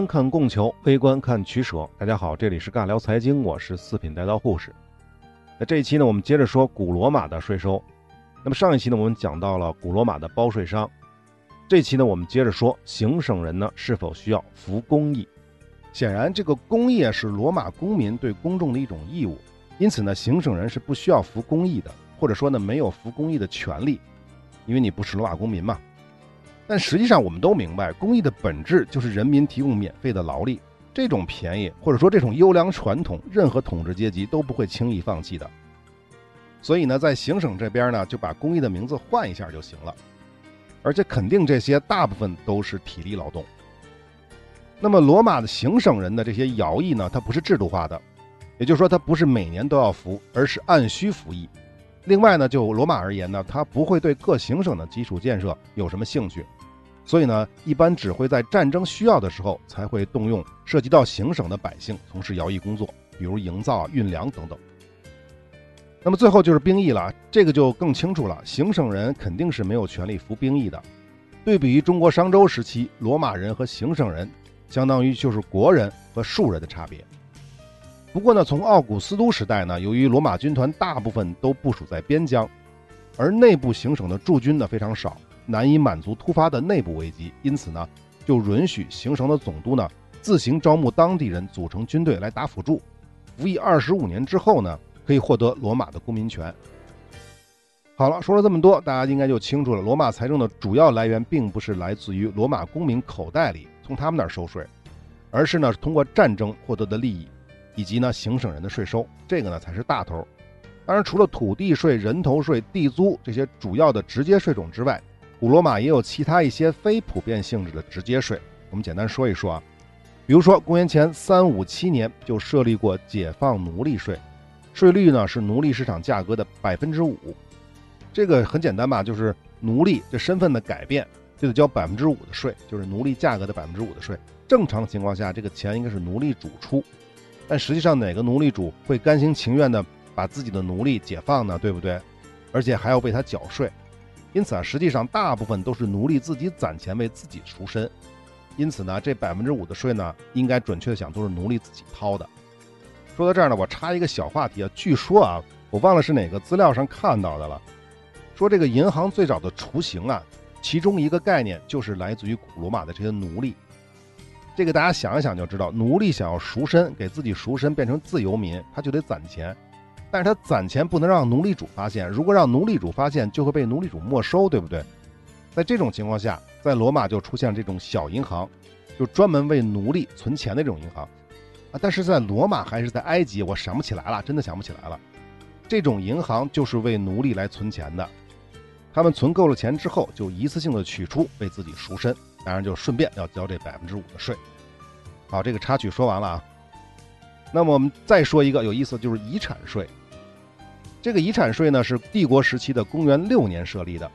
观看供求，微观看取舍。大家好，这里是尬聊财经，我是四品带刀护士。那这一期呢，我们接着说古罗马的税收。那么上一期呢，我们讲到了古罗马的包税商。这期呢，我们接着说行省人呢是否需要服公役。显然，这个公业是罗马公民对公众的一种义务，因此呢，行省人是不需要服公役的，或者说呢，没有服公役的权利，因为你不是罗马公民嘛。但实际上，我们都明白，公益的本质就是人民提供免费的劳力，这种便宜或者说这种优良传统，任何统治阶级都不会轻易放弃的。所以呢，在行省这边呢，就把公益的名字换一下就行了，而且肯定这些大部分都是体力劳动。那么，罗马的行省人的这些徭役呢，它不是制度化的，也就是说，它不是每年都要服，而是按需服役。另外呢，就罗马而言呢，它不会对各行省的基础建设有什么兴趣。所以呢，一般只会在战争需要的时候才会动用涉及到行省的百姓从事徭役工作，比如营造、运粮等等。那么最后就是兵役了，这个就更清楚了。行省人肯定是没有权利服兵役的。对比于中国商周时期，罗马人和行省人相当于就是国人和庶人的差别。不过呢，从奥古斯都时代呢，由于罗马军团大部分都部署在边疆，而内部行省的驻军呢非常少。难以满足突发的内部危机，因此呢，就允许行省的总督呢自行招募当地人组成军队来打辅助。服役二十五年之后呢，可以获得罗马的公民权。好了，说了这么多，大家应该就清楚了。罗马财政的主要来源并不是来自于罗马公民口袋里，从他们那儿收税，而是呢通过战争获得的利益，以及呢行省人的税收，这个呢才是大头。当然，除了土地税、人头税、地租这些主要的直接税种之外，古罗马也有其他一些非普遍性质的直接税，我们简单说一说啊。比如说，公元前三五七年就设立过解放奴隶税，税率呢是奴隶市场价格的百分之五。这个很简单吧，就是奴隶这身份的改变就得交百分之五的税，就是奴隶价格的百分之五的税。正常情况下，这个钱应该是奴隶主出，但实际上哪个奴隶主会甘心情愿的把自己的奴隶解放呢？对不对？而且还要为他缴税。因此啊，实际上大部分都是奴隶自己攒钱为自己赎身。因此呢，这百分之五的税呢，应该准确的讲都是奴隶自己掏的。说到这儿呢，我插一个小话题啊，据说啊，我忘了是哪个资料上看到的了，说这个银行最早的雏形啊，其中一个概念就是来自于古罗马的这些奴隶。这个大家想一想就知道，奴隶想要赎身，给自己赎身变成自由民，他就得攒钱。但是他攒钱不能让奴隶主发现，如果让奴隶主发现，就会被奴隶主没收，对不对？在这种情况下，在罗马就出现这种小银行，就专门为奴隶存钱的这种银行啊。但是在罗马还是在埃及，我想不起来了，真的想不起来了。这种银行就是为奴隶来存钱的，他们存够了钱之后，就一次性的取出为自己赎身，当然就顺便要交这百分之五的税。好，这个插曲说完了啊。那么我们再说一个有意思，就是遗产税。这个遗产税呢，是帝国时期的公元六年设立的，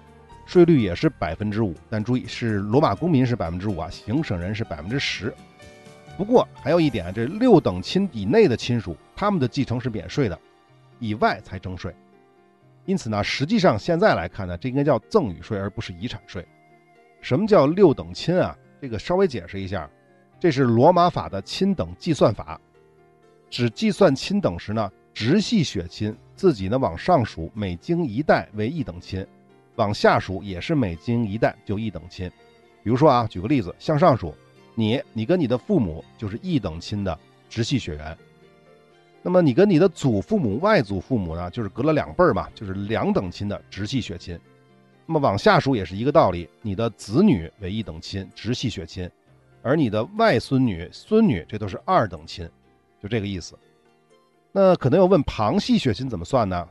税率也是百分之五，但注意是罗马公民是百分之五啊，行省人是百分之十。不过还有一点，这六等亲以内的亲属，他们的继承是免税的，以外才征税。因此呢，实际上现在来看呢，这应该叫赠与税，而不是遗产税。什么叫六等亲啊？这个稍微解释一下，这是罗马法的亲等计算法，只计算亲等时呢，直系血亲。自己呢往上数，每经一代为一等亲；往下数也是每经一代就一等亲。比如说啊，举个例子，向上数，你你跟你的父母就是一等亲的直系血缘。那么你跟你的祖父母、外祖父母呢，就是隔了两辈儿嘛，就是两等亲的直系血亲。那么往下数也是一个道理，你的子女为一等亲直系血亲，而你的外孙女、孙女这都是二等亲，就这个意思。那可能要问旁系血亲怎么算呢？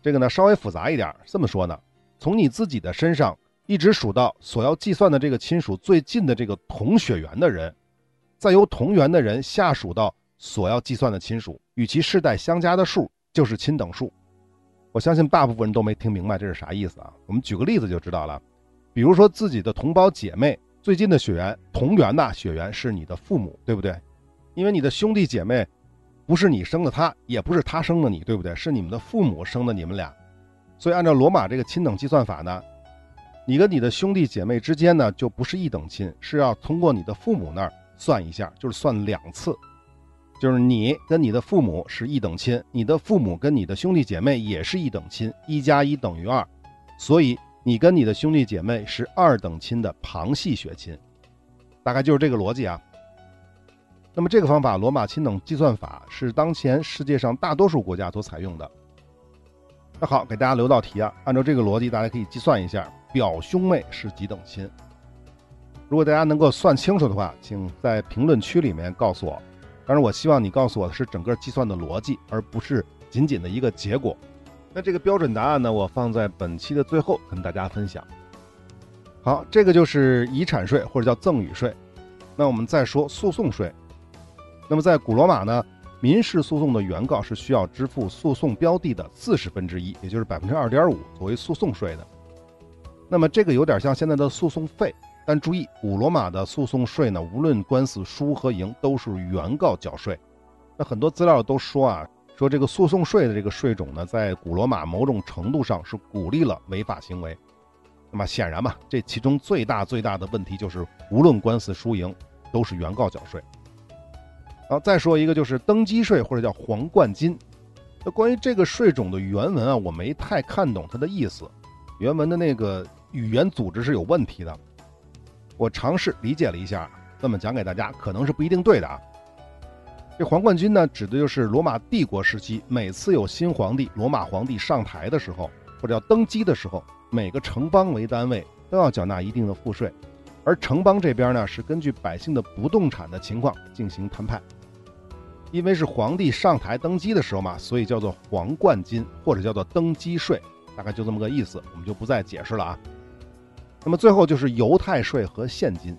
这个呢稍微复杂一点，这么说呢，从你自己的身上一直数到所要计算的这个亲属最近的这个同血缘的人，再由同源的人下数到所要计算的亲属与其世代相加的数，就是亲等数。我相信大部分人都没听明白这是啥意思啊？我们举个例子就知道了，比如说自己的同胞姐妹最近的血缘同源的血缘是你的父母，对不对？因为你的兄弟姐妹。不是你生的他，也不是他生的你，对不对？是你们的父母生的你们俩，所以按照罗马这个亲等计算法呢，你跟你的兄弟姐妹之间呢就不是一等亲，是要通过你的父母那儿算一下，就是算两次，就是你跟你的父母是一等亲，你的父母跟你的兄弟姐妹也是一等亲，一加一等于二，所以你跟你的兄弟姐妹是二等亲的旁系血亲，大概就是这个逻辑啊。那么这个方法罗马亲等计算法是当前世界上大多数国家所采用的。那好，给大家留道题啊，按照这个逻辑，大家可以计算一下表兄妹是几等亲。如果大家能够算清楚的话，请在评论区里面告诉我。当然，我希望你告诉我的是整个计算的逻辑，而不是仅仅的一个结果。那这个标准答案呢，我放在本期的最后跟大家分享。好，这个就是遗产税或者叫赠与税。那我们再说诉讼税。那么在古罗马呢，民事诉讼的原告是需要支付诉讼标的的四十分之一，也就是百分之二点五作为诉讼税的。那么这个有点像现在的诉讼费，但注意，古罗马的诉讼税呢，无论官司输和赢，都是原告缴税。那很多资料都说啊，说这个诉讼税的这个税种呢，在古罗马某种程度上是鼓励了违法行为。那么显然嘛，这其中最大最大的问题就是，无论官司输赢，都是原告缴税。好，再说一个，就是登基税或者叫皇冠金。那关于这个税种的原文啊，我没太看懂它的意思，原文的那个语言组织是有问题的。我尝试理解了一下，这么讲给大家，可能是不一定对的啊。这皇冠军呢，指的就是罗马帝国时期，每次有新皇帝罗马皇帝上台的时候，或者要登基的时候，每个城邦为单位都要缴纳一定的赋税。而城邦这边呢，是根据百姓的不动产的情况进行摊派。因为是皇帝上台登基的时候嘛，所以叫做皇冠金或者叫做登基税，大概就这么个意思，我们就不再解释了啊。那么最后就是犹太税和现金。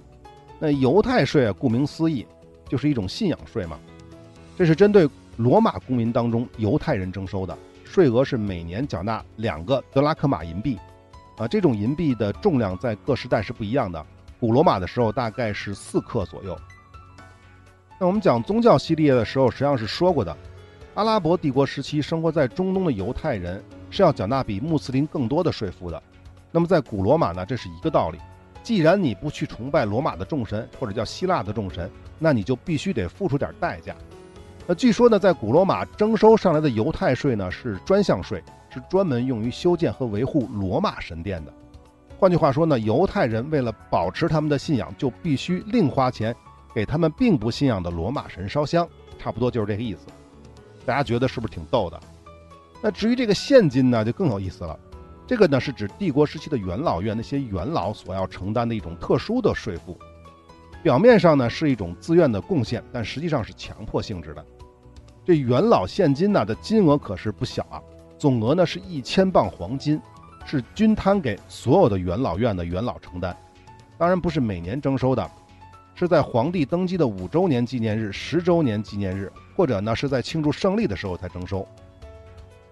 那犹太税啊，顾名思义，就是一种信仰税嘛。这是针对罗马公民当中犹太人征收的，税额是每年缴纳两个德拉克马银币。啊，这种银币的重量在各时代是不一样的。古罗马的时候大概是四克左右。那我们讲宗教系列的时候，实际上是说过的，阿拉伯帝国时期生活在中东的犹太人是要缴纳比穆斯林更多的税负的。那么在古罗马呢，这是一个道理。既然你不去崇拜罗马的众神或者叫希腊的众神，那你就必须得付出点代价。那据说呢，在古罗马征收上来的犹太税呢是专项税，是专门用于修建和维护罗马神殿的。换句话说呢，犹太人为了保持他们的信仰，就必须另花钱给他们并不信仰的罗马神烧香，差不多就是这个意思。大家觉得是不是挺逗的？那至于这个现金呢，就更有意思了。这个呢是指帝国时期的元老院那些元老所要承担的一种特殊的税负，表面上呢是一种自愿的贡献，但实际上是强迫性质的。这元老现金呢的金额可是不小啊，总额呢是一千磅黄金。是均摊给所有的元老院的元老承担，当然不是每年征收的，是在皇帝登基的五周年纪念日、十周年纪念日，或者呢是在庆祝胜利的时候才征收。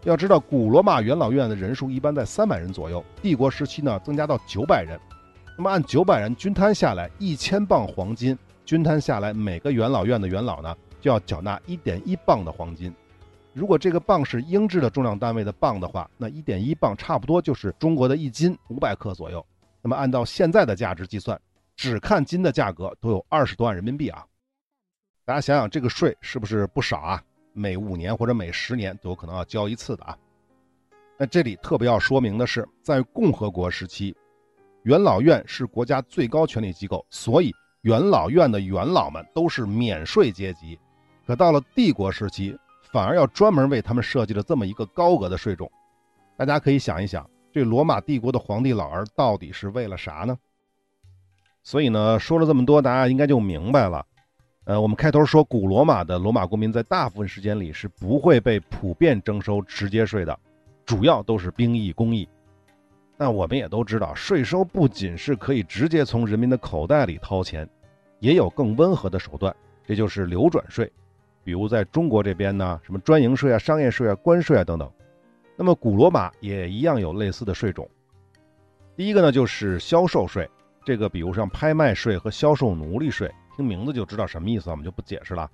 要知道，古罗马元老院的人数一般在三百人左右，帝国时期呢增加到九百人，那么按九百人均摊下来，一千磅黄金均摊下来，每个元老院的元老呢就要缴纳一点一磅的黄金。如果这个磅是英制的重量单位的磅的话，那一点一磅差不多就是中国的一斤五百克左右。那么按照现在的价值计算，只看金的价格都有二十多万人民币啊！大家想想，这个税是不是不少啊？每五年或者每十年都有可能要交一次的啊！那这里特别要说明的是，在共和国时期，元老院是国家最高权力机构，所以元老院的元老们都是免税阶级。可到了帝国时期，反而要专门为他们设计了这么一个高额的税种，大家可以想一想，这罗马帝国的皇帝老儿到底是为了啥呢？所以呢，说了这么多，大家应该就明白了。呃，我们开头说，古罗马的罗马公民在大部分时间里是不会被普遍征收直接税的，主要都是兵役、公役。那我们也都知道，税收不仅是可以直接从人民的口袋里掏钱，也有更温和的手段，这就是流转税。比如在中国这边呢，什么专营税啊、商业税啊、关税啊等等，那么古罗马也一样有类似的税种。第一个呢就是销售税，这个比如像拍卖税和销售奴隶税，听名字就知道什么意思，我们就不解释了。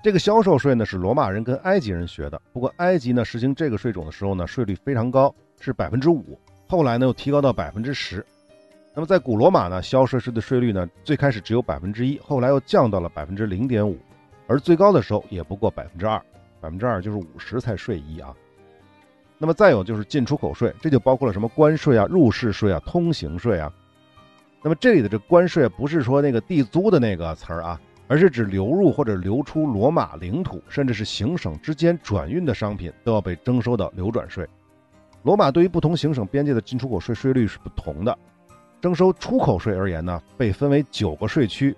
这个销售税呢是罗马人跟埃及人学的，不过埃及呢实行这个税种的时候呢税率非常高，是百分之五，后来呢又提高到百分之十。那么在古罗马呢，销售税的税率呢，最开始只有百分之一，后来又降到了百分之零点五，而最高的时候也不过百分之二，百分之二就是五十才税一啊。那么再有就是进出口税，这就包括了什么关税啊、入市税啊、通行税啊。那么这里的这关税不是说那个地租的那个词儿啊，而是指流入或者流出罗马领土，甚至是行省之间转运的商品都要被征收到流转税。罗马对于不同行省边界的进出口税税率是不同的。征收出口税而言呢，被分为九个税区，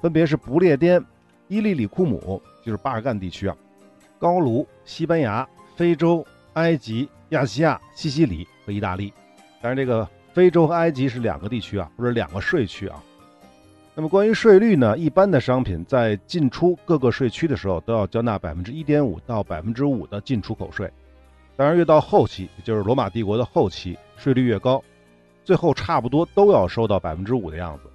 分别是不列颠、伊利里库姆，就是巴尔干地区啊，高卢、西班牙、非洲、埃及、亚细亚、西西里和意大利。当然，这个非洲和埃及是两个地区啊，或者两个税区啊。那么关于税率呢，一般的商品在进出各个税区的时候，都要交纳百分之一点五到百分之五的进出口税。当然，越到后期，也就是罗马帝国的后期，税率越高。最后差不多都要收到百分之五的样子。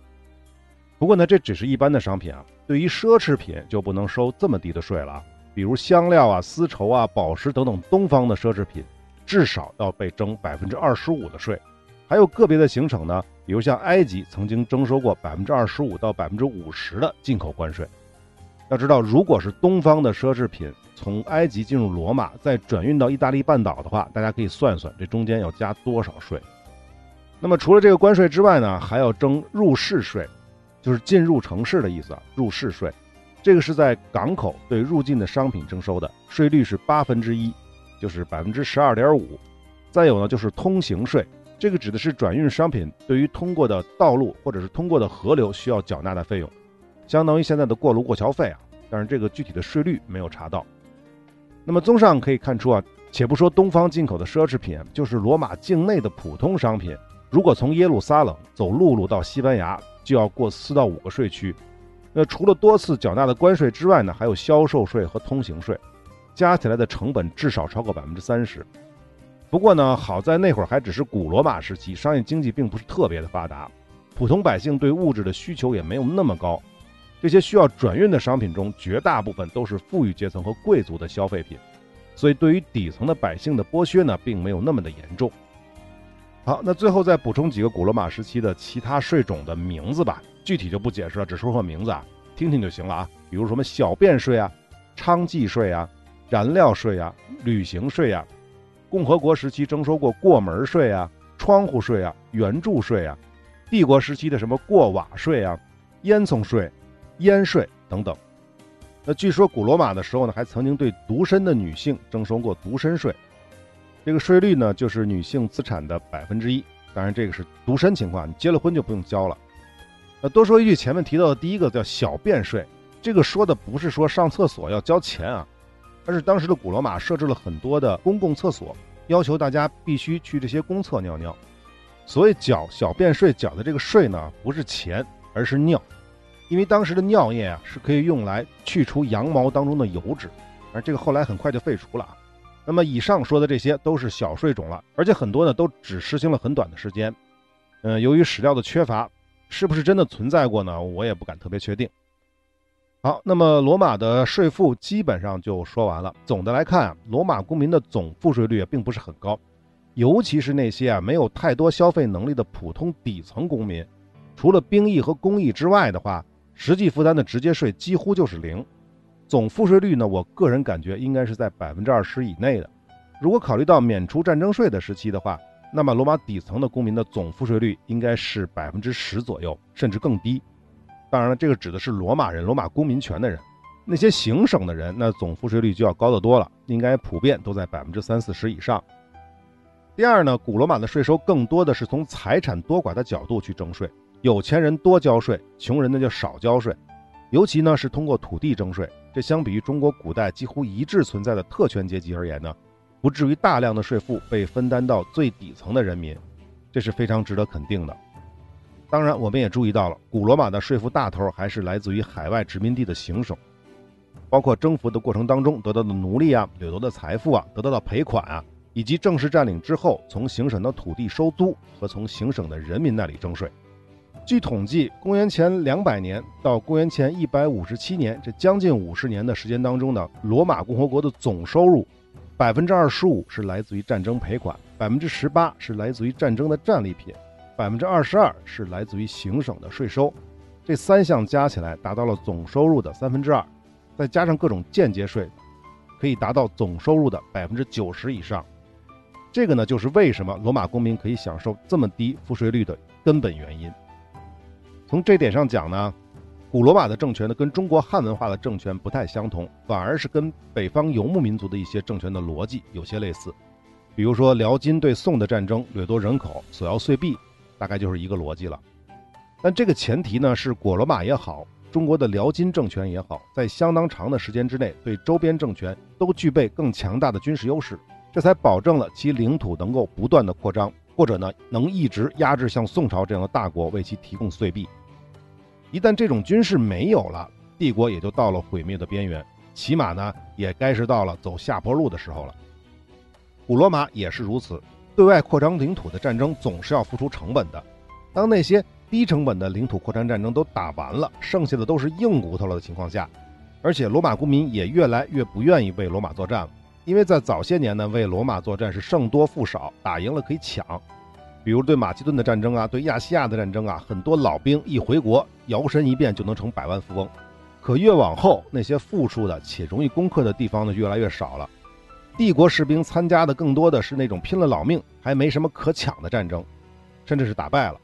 不过呢，这只是一般的商品啊，对于奢侈品就不能收这么低的税了。比如香料啊、丝绸啊、宝石等等东方的奢侈品，至少要被征百分之二十五的税。还有个别的行省呢，比如像埃及曾经征收过百分之二十五到百分之五十的进口关税。要知道，如果是东方的奢侈品从埃及进入罗马，再转运到意大利半岛的话，大家可以算算这中间要加多少税。那么除了这个关税之外呢，还要征入市税，就是进入城市的意思啊。入市税，这个是在港口对入境的商品征收的，税率是八分之一，就是百分之十二点五。再有呢，就是通行税，这个指的是转运商品对于通过的道路或者是通过的河流需要缴纳的费用，相当于现在的过路过桥费啊。但是这个具体的税率没有查到。那么综上可以看出啊，且不说东方进口的奢侈品，就是罗马境内的普通商品。如果从耶路撒冷走陆路到西班牙，就要过四到五个税区。那除了多次缴纳的关税之外呢，还有销售税和通行税，加起来的成本至少超过百分之三十。不过呢，好在那会儿还只是古罗马时期，商业经济并不是特别的发达，普通百姓对物质的需求也没有那么高。这些需要转运的商品中，绝大部分都是富裕阶层和贵族的消费品，所以对于底层的百姓的剥削呢，并没有那么的严重。好，那最后再补充几个古罗马时期的其他税种的名字吧，具体就不解释了，只说说名字啊，听听就行了啊。比如什么小便税啊、娼妓税啊、燃料税啊、旅行税啊，共和国时期征收过过门税啊、窗户税啊、援助税啊，帝国时期的什么过瓦税啊、烟囱税、烟税等等。那据说古罗马的时候呢，还曾经对独身的女性征收过独身税。这个税率呢，就是女性资产的百分之一。当然，这个是独身情况，你结了婚就不用交了。那多说一句，前面提到的第一个叫小便税，这个说的不是说上厕所要交钱啊，而是当时的古罗马设置了很多的公共厕所，要求大家必须去这些公厕尿尿。所谓缴小便税，缴的这个税呢，不是钱，而是尿，因为当时的尿液啊是可以用来去除羊毛当中的油脂，而这个后来很快就废除了啊。那么以上说的这些都是小税种了，而且很多呢都只实行了很短的时间。嗯，由于史料的缺乏，是不是真的存在过呢？我也不敢特别确定。好，那么罗马的税负基本上就说完了。总的来看，罗马公民的总赋税率并不是很高，尤其是那些啊没有太多消费能力的普通底层公民，除了兵役和公役之外的话，实际负担的直接税几乎就是零。总赋税率呢？我个人感觉应该是在百分之二十以内的。如果考虑到免除战争税的时期的话，那么罗马底层的公民的总赋税率应该是百分之十左右，甚至更低。当然了，这个指的是罗马人、罗马公民权的人。那些行省的人，那总赋税率就要高得多了，应该普遍都在百分之三四十以上。第二呢，古罗马的税收更多的是从财产多寡的角度去征税，有钱人多交税，穷人呢就少交税。尤其呢是通过土地征税，这相比于中国古代几乎一致存在的特权阶级而言呢，不至于大量的税负被分担到最底层的人民，这是非常值得肯定的。当然，我们也注意到了，古罗马的税负大头还是来自于海外殖民地的行省，包括征服的过程当中得到的奴隶啊、掠夺的财富啊、得到的赔款啊，以及正式占领之后从行省的土地收租和从行省的人民那里征税。据统计，公元前两百年到公元前一百五十七年这将近五十年的时间当中呢，罗马共和国的总收入，百分之二十五是来自于战争赔款，百分之十八是来自于战争的战利品，百分之二十二是来自于行省的税收，这三项加起来达到了总收入的三分之二，再加上各种间接税，可以达到总收入的百分之九十以上。这个呢，就是为什么罗马公民可以享受这么低赋税率的根本原因。从这点上讲呢，古罗马的政权呢，跟中国汉文化的政权不太相同，反而是跟北方游牧民族的一些政权的逻辑有些类似。比如说辽金对宋的战争，掠夺人口，索要岁币，大概就是一个逻辑了。但这个前提呢，是古罗马也好，中国的辽金政权也好，在相当长的时间之内，对周边政权都具备更强大的军事优势。这才保证了其领土能够不断的扩张，或者呢能一直压制像宋朝这样的大国为其提供岁币。一旦这种军事没有了，帝国也就到了毁灭的边缘，起码呢也该是到了走下坡路的时候了。古罗马也是如此，对外扩张领土的战争总是要付出成本的。当那些低成本的领土扩张战争都打完了，剩下的都是硬骨头了的情况下，而且罗马公民也越来越不愿意为罗马作战了。因为在早些年呢，为罗马作战是胜多负少，打赢了可以抢，比如对马其顿的战争啊，对亚细亚的战争啊，很多老兵一回国，摇身一变就能成百万富翁。可越往后，那些富庶的且容易攻克的地方呢，越来越少了。帝国士兵参加的更多的是那种拼了老命还没什么可抢的战争，甚至是打败了。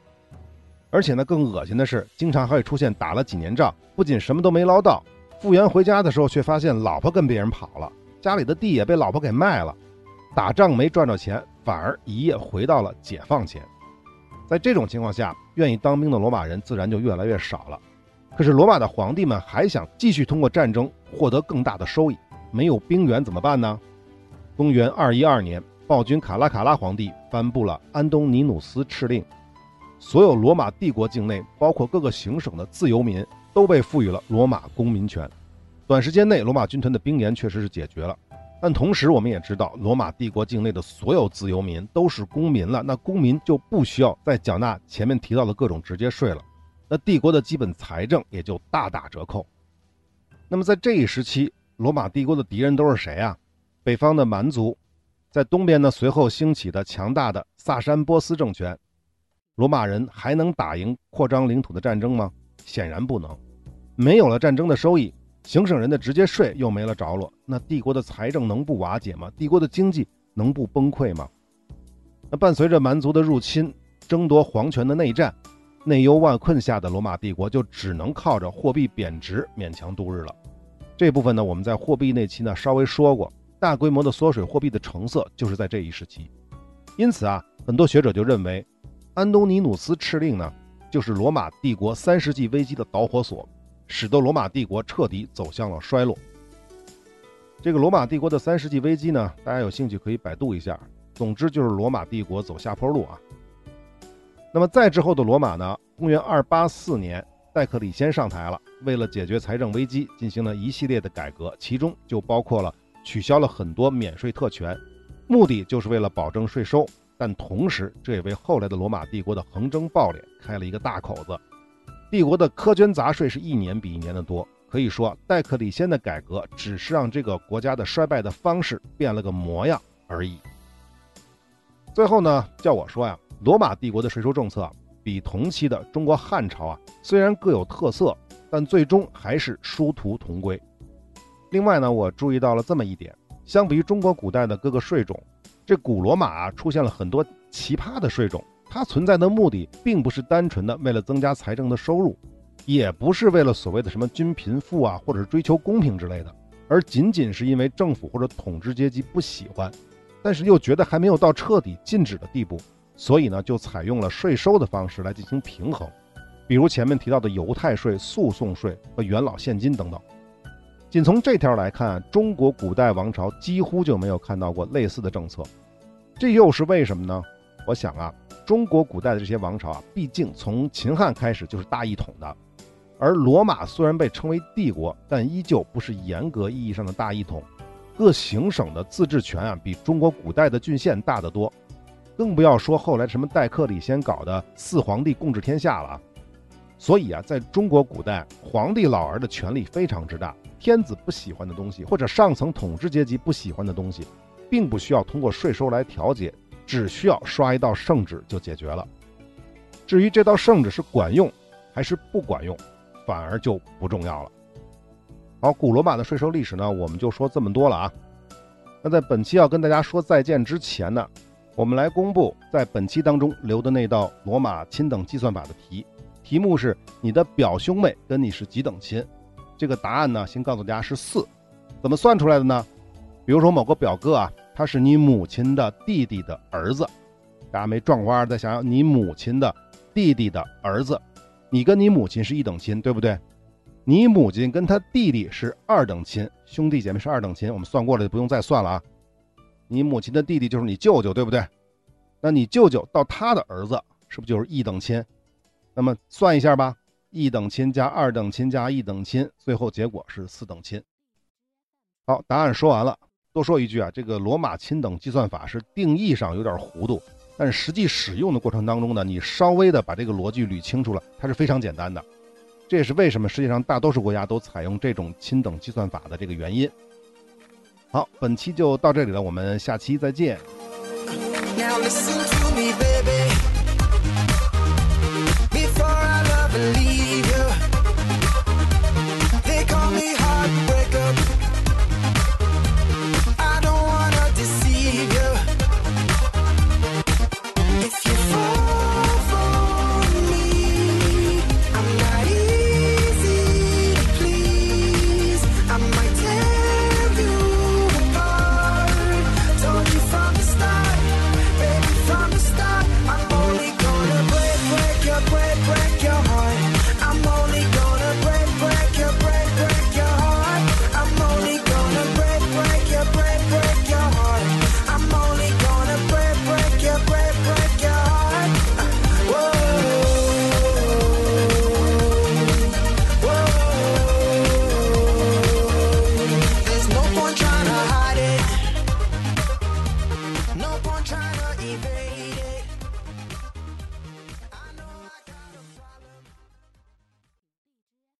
而且呢，更恶心的是，经常还会出现打了几年仗，不仅什么都没捞到，复员回家的时候却发现老婆跟别人跑了。家里的地也被老婆给卖了，打仗没赚着钱，反而一夜回到了解放前。在这种情况下，愿意当兵的罗马人自然就越来越少了。可是罗马的皇帝们还想继续通过战争获得更大的收益，没有兵源怎么办呢？公元二一二年，暴君卡拉卡拉皇帝颁布了安东尼努斯敕令，所有罗马帝国境内，包括各个行省的自由民，都被赋予了罗马公民权。短时间内，罗马军团的兵源确实是解决了，但同时我们也知道，罗马帝国境内的所有自由民都是公民了，那公民就不需要再缴纳前面提到的各种直接税了，那帝国的基本财政也就大打折扣。那么在这一时期，罗马帝国的敌人都是谁啊？北方的蛮族，在东边呢，随后兴起的强大的萨珊波斯政权，罗马人还能打赢扩张领土的战争吗？显然不能，没有了战争的收益。行省人的直接税又没了着落，那帝国的财政能不瓦解吗？帝国的经济能不崩溃吗？那伴随着蛮族的入侵、争夺皇权的内战，内忧外困下的罗马帝国就只能靠着货币贬值勉强度日了。这部分呢，我们在货币那期呢稍微说过，大规模的缩水货币的成色就是在这一时期。因此啊，很多学者就认为，安东尼努斯敕令呢，就是罗马帝国三世纪危机的导火索。使得罗马帝国彻底走向了衰落。这个罗马帝国的三世纪危机呢，大家有兴趣可以百度一下。总之就是罗马帝国走下坡路啊。那么再之后的罗马呢，公元二八四年，戴克里先上台了，为了解决财政危机，进行了一系列的改革，其中就包括了取消了很多免税特权，目的就是为了保证税收，但同时这也为后来的罗马帝国的横征暴敛开了一个大口子。帝国的苛捐杂税是一年比一年的多，可以说戴克里先的改革只是让这个国家的衰败的方式变了个模样而已。最后呢，叫我说呀，罗马帝国的税收政策比同期的中国汉朝啊，虽然各有特色，但最终还是殊途同归。另外呢，我注意到了这么一点，相比于中国古代的各个税种，这古罗马出现了很多奇葩的税种。它存在的目的并不是单纯的为了增加财政的收入，也不是为了所谓的什么均贫富啊，或者是追求公平之类的，而仅仅是因为政府或者统治阶级不喜欢，但是又觉得还没有到彻底禁止的地步，所以呢，就采用了税收的方式来进行平衡，比如前面提到的犹太税、诉讼税和元老现金等等。仅从这条来看，中国古代王朝几乎就没有看到过类似的政策，这又是为什么呢？我想啊。中国古代的这些王朝啊，毕竟从秦汉开始就是大一统的，而罗马虽然被称为帝国，但依旧不是严格意义上的大一统。各行省的自治权啊，比中国古代的郡县大得多，更不要说后来什么戴克里先搞的四皇帝共治天下了。所以啊，在中国古代，皇帝老儿的权力非常之大，天子不喜欢的东西，或者上层统治阶级不喜欢的东西，并不需要通过税收来调节。只需要刷一道圣旨就解决了。至于这道圣旨是管用还是不管用，反而就不重要了。好，古罗马的税收历史呢，我们就说这么多了啊。那在本期要跟大家说再见之前呢，我们来公布在本期当中留的那道罗马亲等计算法的题，题目是你的表兄妹跟你是几等亲？这个答案呢，先告诉大家是四，怎么算出来的呢？比如说某个表哥啊，他是你母亲的弟弟的儿子，大家没撞花，再想想你母亲的弟弟的儿子，你跟你母亲是一等亲，对不对？你母亲跟他弟弟是二等亲，兄弟姐妹是二等亲，我们算过了就不用再算了啊。你母亲的弟弟就是你舅舅，对不对？那你舅舅到他的儿子是不是就是一等亲？那么算一下吧，一等亲加二等亲加一等亲，最后结果是四等亲。好，答案说完了。多说一句啊，这个罗马亲等计算法是定义上有点糊涂，但是实际使用的过程当中呢，你稍微的把这个逻辑捋清楚了，它是非常简单的。这也是为什么世界上大多数国家都采用这种亲等计算法的这个原因。好，本期就到这里了，我们下期再见。Now listen to me.